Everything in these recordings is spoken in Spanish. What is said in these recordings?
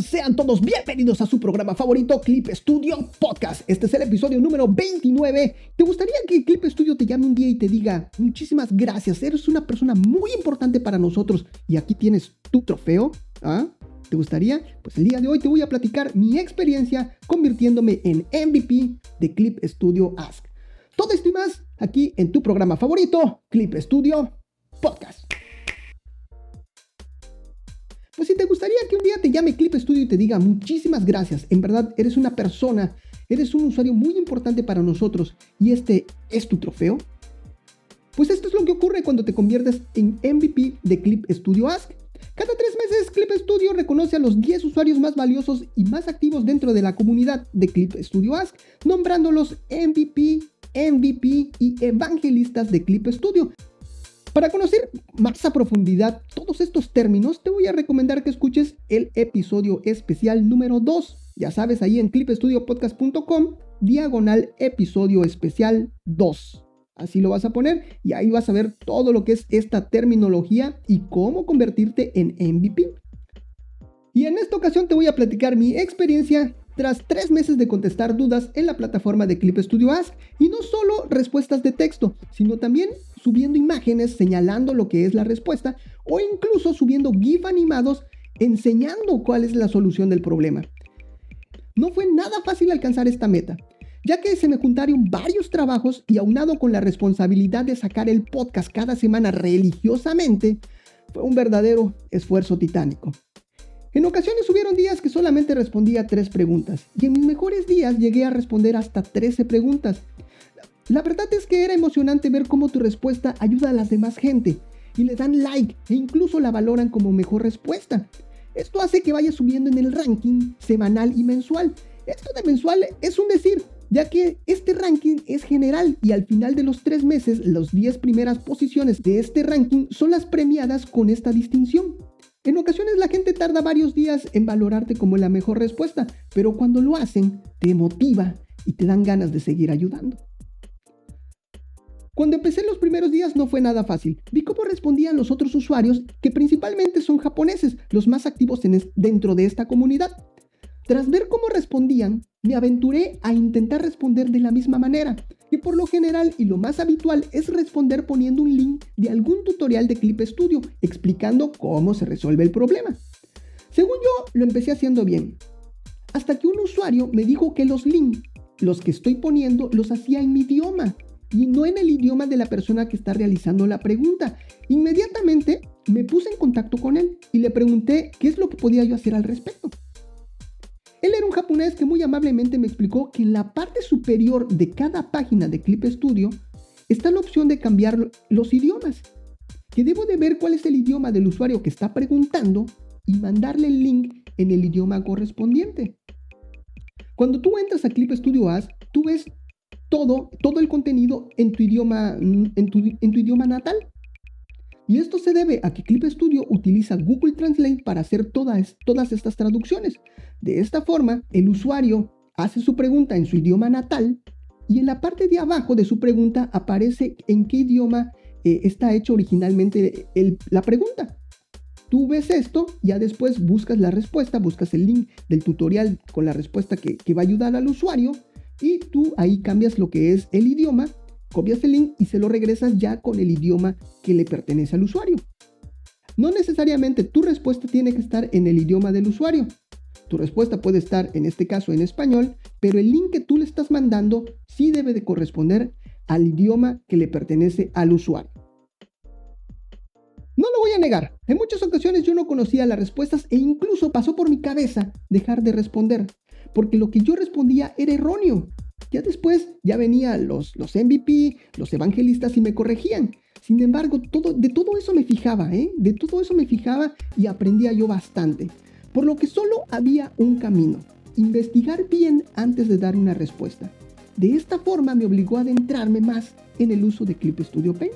Sean todos bienvenidos a su programa favorito, Clip Studio Podcast. Este es el episodio número 29. ¿Te gustaría que Clip Studio te llame un día y te diga, muchísimas gracias, eres una persona muy importante para nosotros y aquí tienes tu trofeo? ¿Ah? ¿Te gustaría? Pues el día de hoy te voy a platicar mi experiencia convirtiéndome en MVP de Clip Studio Ask. Todo esto y más aquí en tu programa favorito, Clip Studio Podcast. Pues si te gustaría que un día te llame Clip Studio y te diga muchísimas gracias, en verdad eres una persona, eres un usuario muy importante para nosotros y este es tu trofeo. Pues esto es lo que ocurre cuando te conviertes en MVP de Clip Studio Ask. Cada tres meses Clip Studio reconoce a los 10 usuarios más valiosos y más activos dentro de la comunidad de Clip Studio Ask, nombrándolos MVP, MVP y evangelistas de Clip Studio. Para conocer más a profundidad todos estos términos, te voy a recomendar que escuches el episodio especial número 2. Ya sabes, ahí en clipstudiopodcast.com, diagonal episodio especial 2. Así lo vas a poner y ahí vas a ver todo lo que es esta terminología y cómo convertirte en MVP. Y en esta ocasión te voy a platicar mi experiencia tras tres meses de contestar dudas en la plataforma de Clip Studio Ask y no solo respuestas de texto, sino también subiendo imágenes señalando lo que es la respuesta o incluso subiendo GIF animados enseñando cuál es la solución del problema. No fue nada fácil alcanzar esta meta, ya que se me juntaron varios trabajos y aunado con la responsabilidad de sacar el podcast cada semana religiosamente, fue un verdadero esfuerzo titánico. En ocasiones hubieron días que solamente respondía tres preguntas y en mis mejores días llegué a responder hasta 13 preguntas la verdad es que era emocionante ver cómo tu respuesta ayuda a las demás gente y le dan like e incluso la valoran como mejor respuesta. Esto hace que vaya subiendo en el ranking semanal y mensual. Esto de mensual es un decir, ya que este ranking es general y al final de los tres meses, las 10 primeras posiciones de este ranking son las premiadas con esta distinción. En ocasiones la gente tarda varios días en valorarte como la mejor respuesta, pero cuando lo hacen, te motiva y te dan ganas de seguir ayudando. Cuando empecé los primeros días no fue nada fácil. Vi cómo respondían los otros usuarios, que principalmente son japoneses, los más activos dentro de esta comunidad. Tras ver cómo respondían, me aventuré a intentar responder de la misma manera, y por lo general y lo más habitual es responder poniendo un link de algún tutorial de Clip Studio explicando cómo se resuelve el problema. Según yo, lo empecé haciendo bien, hasta que un usuario me dijo que los links, los que estoy poniendo, los hacía en mi idioma, y no en el idioma de la persona que está realizando la pregunta. Inmediatamente me puse en contacto con él y le pregunté qué es lo que podía yo hacer al respecto. Él era un japonés que muy amablemente me explicó que en la parte superior de cada página de Clip Studio está la opción de cambiar los idiomas, que debo de ver cuál es el idioma del usuario que está preguntando y mandarle el link en el idioma correspondiente. Cuando tú entras a Clip Studio As, tú ves todo, todo el contenido en tu, idioma, en, tu, en tu idioma natal. Y esto se debe a que Clip Studio utiliza Google Translate para hacer todas, todas estas traducciones. De esta forma, el usuario hace su pregunta en su idioma natal y en la parte de abajo de su pregunta aparece en qué idioma eh, está hecho originalmente la pregunta. Tú ves esto, ya después buscas la respuesta, buscas el link del tutorial con la respuesta que, que va a ayudar al usuario y tú ahí cambias lo que es el idioma, copias el link y se lo regresas ya con el idioma que le pertenece al usuario. No necesariamente tu respuesta tiene que estar en el idioma del usuario. Tu respuesta puede estar en este caso en español, pero el link que tú le estás mandando sí debe de corresponder al idioma que le pertenece al usuario. No lo voy a negar, en muchas ocasiones yo no conocía las respuestas e incluso pasó por mi cabeza dejar de responder porque lo que yo respondía era erróneo. Ya después ya venían los, los MVP, los evangelistas y me corregían. Sin embargo, todo, de todo eso me fijaba, ¿eh? De todo eso me fijaba y aprendía yo bastante. Por lo que solo había un camino, investigar bien antes de dar una respuesta. De esta forma me obligó a adentrarme más en el uso de Clip Studio Paint.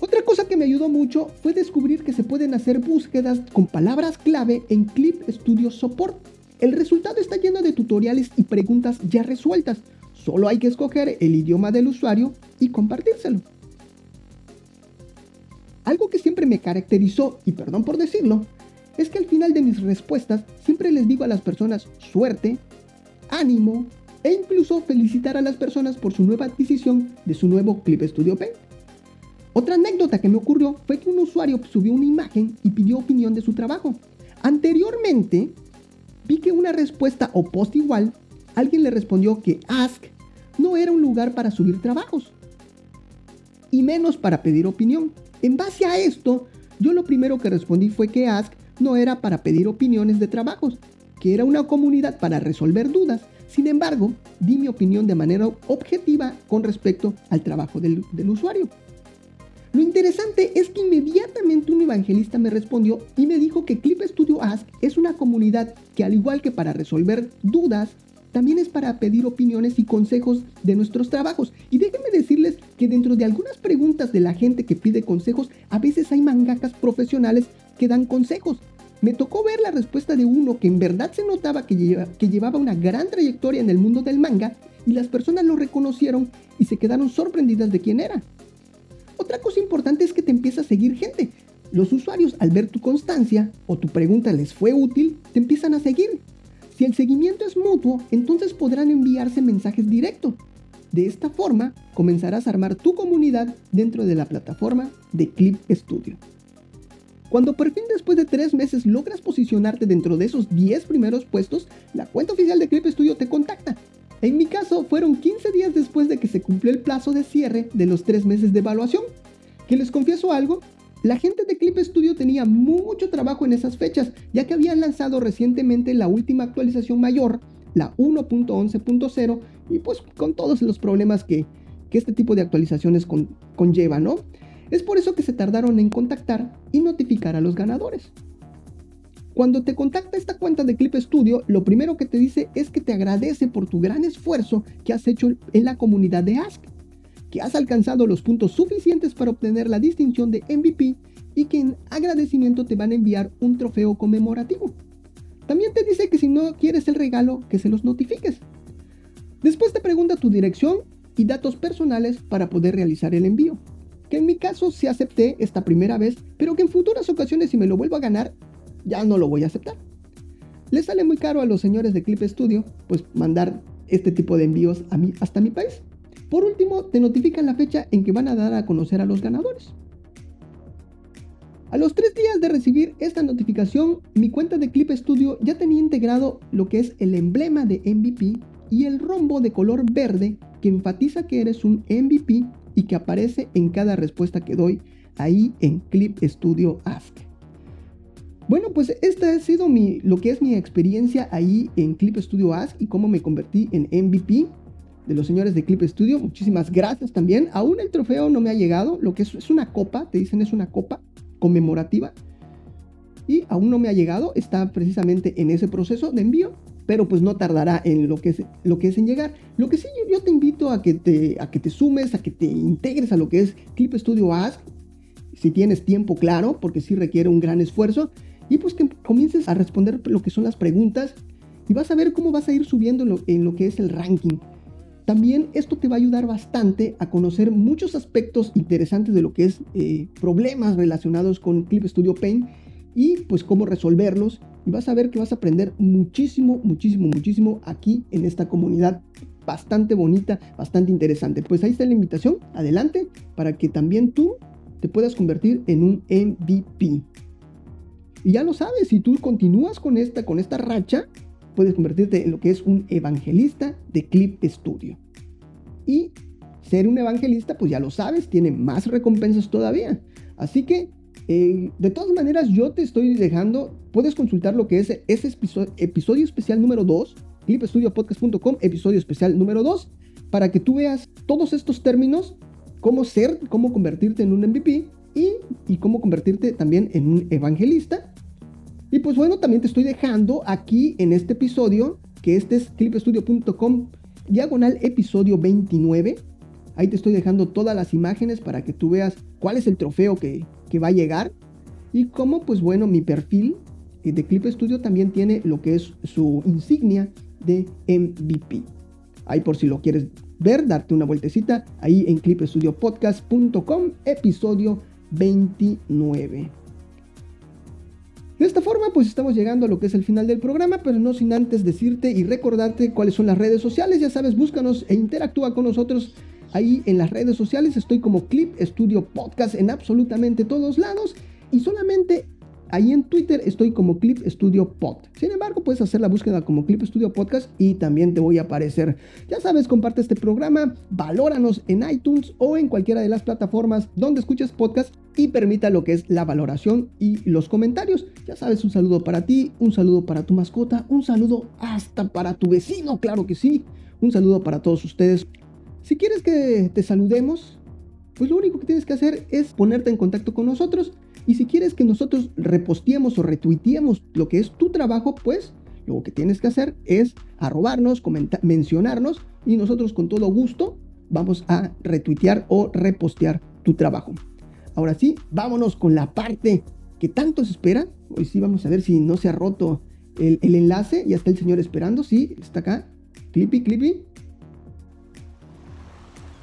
Otra cosa que me ayudó mucho fue descubrir que se pueden hacer búsquedas con palabras clave en Clip Studio Support el resultado está lleno de tutoriales y preguntas ya resueltas. Solo hay que escoger el idioma del usuario y compartírselo. Algo que siempre me caracterizó, y perdón por decirlo, es que al final de mis respuestas siempre les digo a las personas suerte, ánimo e incluso felicitar a las personas por su nueva adquisición de su nuevo Clip Studio Paint. Otra anécdota que me ocurrió fue que un usuario subió una imagen y pidió opinión de su trabajo. Anteriormente, vi que una respuesta o post igual, alguien le respondió que Ask no era un lugar para subir trabajos, y menos para pedir opinión. En base a esto, yo lo primero que respondí fue que Ask no era para pedir opiniones de trabajos, que era una comunidad para resolver dudas. Sin embargo, di mi opinión de manera objetiva con respecto al trabajo del, usuario. Lo interesante es que inmediatamente un evangelista me respondió y me dijo que Clip Studio Ask es una comunidad que al igual que para resolver dudas, también es para pedir opiniones y consejos de nuestros trabajos. Y déjenme decirles que dentro de algunas preguntas de la gente que pide consejos, a veces hay mangakas profesionales que dan consejos. Me tocó ver la respuesta de uno que en verdad se notaba que, que llevaba una gran trayectoria en el mundo del manga y las personas lo reconocieron y se quedaron sorprendidas de quién era. Otra cosa importante es que te empieza a seguir gente. Los usuarios al ver tu constancia o tu pregunta les fue útil, te empiezan a seguir. Si el seguimiento es mutuo, entonces podrán enviarse mensajes directos. De esta forma, comenzarás a armar tu comunidad dentro de la plataforma de Clip Studio. Cuando por fin después de 3 meses logras posicionarte dentro de esos 10 primeros puestos, la cuenta oficial de Clip Studio te contacta. En mi caso, fueron 15 días después de que se cumplió el plazo de cierre de los 3 meses de evaluación. Que les confieso algo, la gente de Clip Studio tenía mucho trabajo en esas fechas, ya que habían lanzado recientemente la última actualización mayor, la 1.11.0, y pues con todos los problemas que, este tipo de actualizaciones conlleva, ¿no? Es por eso que se tardaron en contactar y notificar a los ganadores. Cuando te contacta esta cuenta de Clip Studio, lo primero que te dice es que te agradece por tu gran esfuerzo que has hecho en la comunidad de Ask que has alcanzado los puntos suficientes para obtener la distinción de MVP y que en agradecimiento te van a enviar un trofeo conmemorativo. También te dice que si no quieres el regalo, que se los notifiques. Después te pregunta tu dirección y datos personales para poder realizar el envío. Que en mi caso sí acepté esta primera vez, pero que en futuras ocasiones si me lo vuelvo a ganar, ya no lo voy a aceptar. Les sale muy caro a los señores de Clip Studio, pues mandar este tipo de envíos a mí hasta mi país. Por último, te notifican la fecha en que van a dar a conocer a los ganadores. A los tres días de recibir esta notificación, mi cuenta de Clip Studio ya tenía integrado lo que es el emblema de MVP y el rombo de color verde que enfatiza que eres un MVP y que aparece en cada respuesta que doy ahí en Clip Studio Ask. Bueno, pues esta ha sido mi, lo que es mi experiencia ahí en Clip Studio Ask y cómo me convertí en MVP de los señores de Clip Studio. Muchísimas gracias también. Aún el trofeo no me ha llegado. Lo que es, es una copa, te dicen es una copa conmemorativa. Y aún no me ha llegado. Está precisamente en ese proceso de envío. Pero pues no tardará en lo que es, lo que es en llegar. Lo que sí yo, te invito a que te, a que te sumes, a que te integres a lo que es Clip Studio Ask. Si tienes tiempo, claro, porque sí requiere un gran esfuerzo. Y pues que comiences a responder lo que son las preguntas. Y vas a ver cómo vas a ir subiendo en lo que es el ranking. También esto te va a ayudar bastante a conocer muchos aspectos interesantes de lo que es eh, problemas relacionados con Clip Studio Paint y pues cómo resolverlos. Y vas a ver que vas a aprender muchísimo, muchísimo, muchísimo aquí en esta comunidad bastante bonita, bastante interesante. Pues ahí está la invitación, adelante, para que también tú te puedas convertir en un MVP. Y ya lo sabes, si tú continúas con esta, con esta racha, puedes convertirte en lo que es un evangelista de Clip Studio. Y ser un evangelista, pues ya lo sabes, tiene más recompensas todavía. Así que, eh, de todas maneras, yo te estoy dejando, puedes consultar lo que es ese episodio, especial número 2, clipstudiopodcast.com, episodio especial número 2, para que tú veas todos estos términos, cómo ser, cómo convertirte en un MVP y, y cómo convertirte también en un evangelista y pues bueno, también te estoy dejando aquí en este episodio, que este es clipstudio.com, diagonal episodio 29. Ahí te estoy dejando todas las imágenes para que tú veas cuál es el trofeo que, que va a llegar. Y cómo, pues bueno, mi perfil de Clip Studio también tiene lo que es su insignia de MVP. Ahí por si lo quieres ver, darte una vueltecita, ahí en clipstudiopodcast.com, episodio 29. De esta forma, pues estamos llegando a lo que es el final del programa, pero no sin antes decirte y recordarte cuáles son las redes sociales. Ya sabes, búscanos e interactúa con nosotros ahí en las redes sociales. Estoy como Clip Studio Podcast en absolutamente todos lados y solamente Ahí en Twitter estoy como Clip Studio Pod. Sin embargo, puedes hacer la búsqueda como Clip Studio Podcast y también te voy a aparecer. Ya sabes, comparte este programa, valóranos en iTunes o en cualquiera de las plataformas donde escuches podcast y permita lo que es la valoración y los comentarios. Ya sabes, un saludo para ti, un saludo para tu mascota, un saludo hasta para tu vecino, claro que sí. Un saludo para todos ustedes. Si quieres que te saludemos, pues lo único que tienes que hacer es ponerte en contacto con nosotros y si quieres que nosotros reposteemos o retuiteemos lo que es tu trabajo, pues lo que tienes que hacer es arrobarnos, mencionarnos y nosotros con todo gusto vamos a retuitear o repostear tu trabajo. Ahora sí, vámonos con la parte que tanto se espera. Hoy sí vamos a ver si no se ha roto el, enlace. Ya está el señor esperando. Sí, está acá. Clippy, Clippy.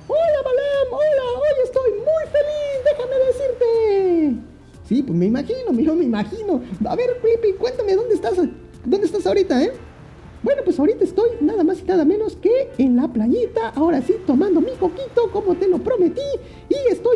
Hola, Balam. Hola, hoy estoy muy feliz. Déjame decirte. Sí, pues me imagino, yo me imagino. A ver, Flippy, cuéntame, ¿dónde estás? ¿Dónde estás ahorita, eh? Bueno, pues ahorita estoy nada más y nada menos que en la playita, ahora sí, tomando mi coquito como te lo prometí y estoy.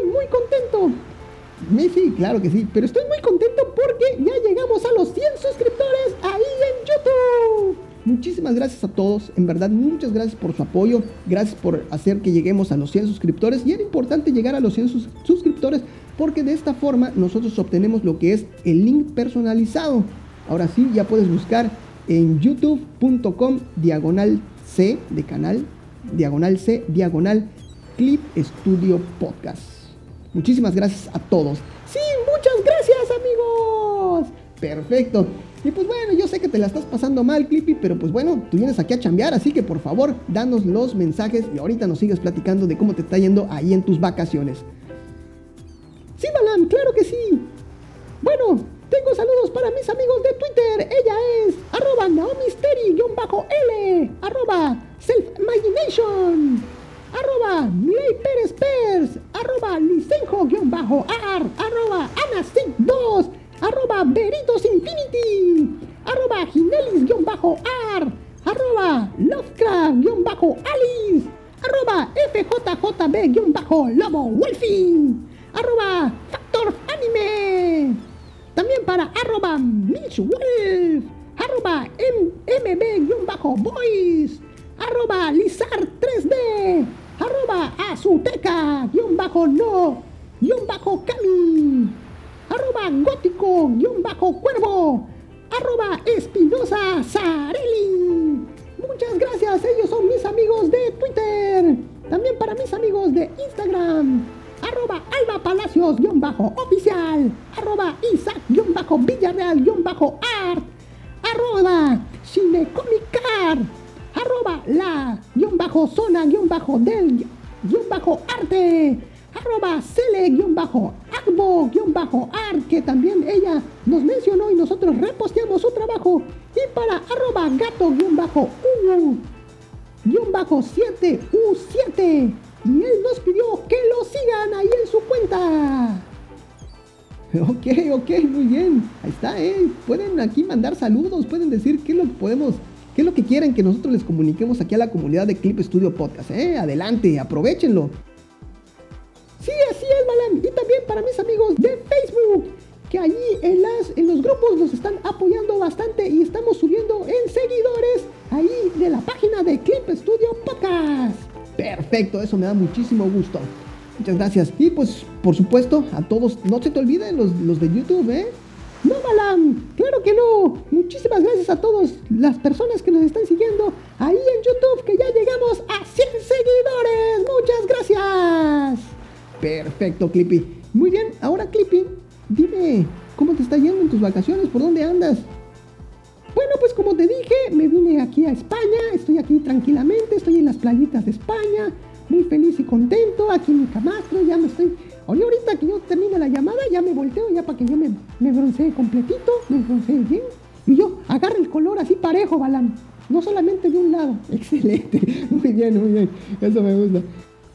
Sí, claro que sí, pero estoy muy contento porque ya llegamos a los 100 suscriptores ahí en YouTube. Muchísimas gracias a todos, en verdad muchas gracias por su apoyo, gracias por hacer que lleguemos a los 100 suscriptores y era importante llegar a los 100 suscriptores porque de esta forma nosotros obtenemos lo que es el link personalizado. Ahora sí, ya puedes buscar en youtube.com diagonal C de canal, diagonal C, diagonal Clip Studio Podcast. Muchísimas gracias a todos. Sí, muchas gracias amigos. Perfecto. Y pues bueno, yo sé que te la estás pasando mal, Clippy, pero pues bueno, tú vienes aquí a chambear, así que por favor, danos los mensajes y ahorita nos sigues platicando de cómo te está yendo ahí en tus vacaciones. Sí, Balam, claro que sí. Bueno, tengo saludos para mis amigos de Twitter. Ella es arroba naomisteri-l, arroba selfimagination, arroba Miley Pérez Pers, arroba lisenjo-ar, arroba anasig2, arroba Beritos Infinity, arroba ginelis-ar, arroba lovecraft-alice, arroba fjjb-lobo wolfie. Arroba Factor Anime. También para arroba Wolf, arroba mb-boys, arroba Lizard 3D, arroba Azuteca, guion bajo no, guion bajo Cami, arroba Gótico, guion bajo Cuervo, arroba Espinosa Sarelli. Gato-u-7u7 y él nos pidió que lo sigan ahí en su cuenta. Ok, ok, muy bien. Ahí está, ¿eh? Pueden aquí mandar saludos, pueden decir qué es lo que podemos, qué es lo que quieren que nosotros les comuniquemos aquí a la comunidad de Clip Studio Podcast, ¿eh? Adelante, aprovechenlo. Sí, así es, Balan. Y también para mis amigos de Facebook, que allí en, las, en los grupos nos están apoyando bastante y estamos subiendo en seguidores ahí de la página de Clip Studio Podcast. Perfecto, eso me da muchísimo gusto. Muchas gracias. Y pues, por supuesto, a todos, no se te olviden los, los de YouTube, ¿eh? No, Balam, claro que no. Muchísimas gracias a todas las personas que nos están siguiendo ahí en YouTube, que ya llegamos a 100 seguidores. Muchas gracias. Perfecto, Clippy. Muy bien, ahora Clippy, dime, ¿cómo te está yendo en tus vacaciones? ¿Por dónde andas? Bueno, pues como te dije, me vine aquí a España, estoy aquí tranquilamente, estoy en las playitas de España, muy feliz y contento, aquí en mi camastro, ya me estoy... Oye, ahorita que yo termine la llamada, ya me volteo, ya para que yo me, me broncee completito, me broncee bien, y yo agarre el color así parejo, Balam, no solamente de un lado. Excelente, muy bien, muy bien, eso me gusta.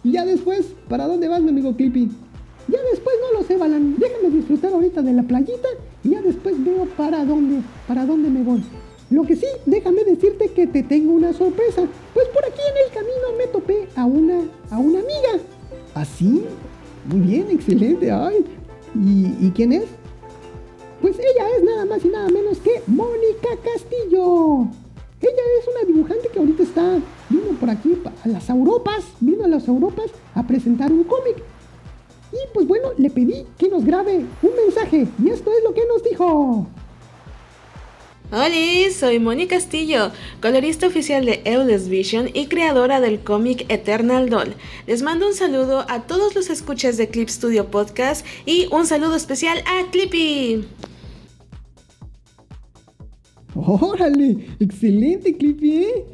Y ya después, ¿para dónde vas, mi amigo Clippy? Ya después no lo sé, Balam, déjame disfrutar ahorita de la playita y ya después veo para dónde, para dónde me voy. Lo que sí, déjame decirte que te tengo una sorpresa, pues por aquí en el camino me topé a una, a una amiga. ¿Así? Muy bien, excelente. Ay, ¿y, ¿y quién es? Pues ella es nada más y nada menos que Mónica Castillo. Ella es una dibujante que ahorita está, vino por aquí a las Europas, vino a las Europas a presentar un cómic. Y pues bueno, le pedí que nos grabe un mensaje y esto es lo que nos dijo. Hola, soy Moni Castillo, colorista oficial de Eules Vision y creadora del cómic Eternal Doll. Les mando un saludo a todos los escuchas de Clip Studio Podcast y un saludo especial a Clippy. ¡Órale! ¡Excelente, Clippy! ¿eh?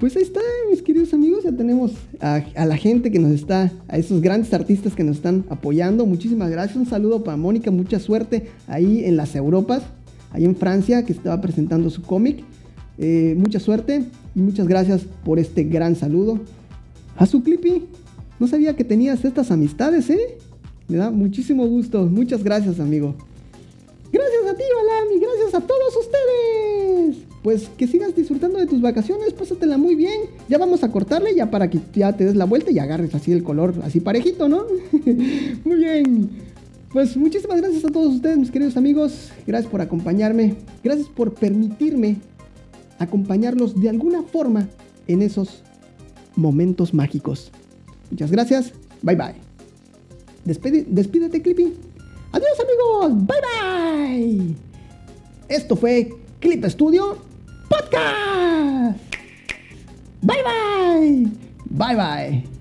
Pues ahí está, mis queridos amigos. Ya tenemos a, la gente que nos está, a esos grandes artistas que nos están apoyando. Muchísimas gracias. Un saludo para Mónica. Mucha suerte ahí en las Europas, ahí en Francia, que estaba presentando su cómic. Eh, mucha suerte y muchas gracias por este gran saludo. A su Clippy, no sabía que tenías estas amistades, ¿eh? Me da muchísimo gusto. Muchas gracias, amigo. Gracias a ti, Balami. Gracias a todos ustedes. Pues que sigas disfrutando de tus vacaciones. Pásatela muy bien. Ya vamos a cortarle ya para que ya te des la vuelta y agarres así el color, así parejito, ¿no? muy bien. Pues muchísimas gracias a todos ustedes, mis queridos amigos. Gracias por acompañarme. Gracias por permitirme acompañarlos de alguna forma en esos momentos mágicos. Muchas gracias. Bye bye. Despide, despídete, Clippy. Adiós amigos. Bye bye. Esto fue Clip Studio Podcast. Bye bye. Bye bye.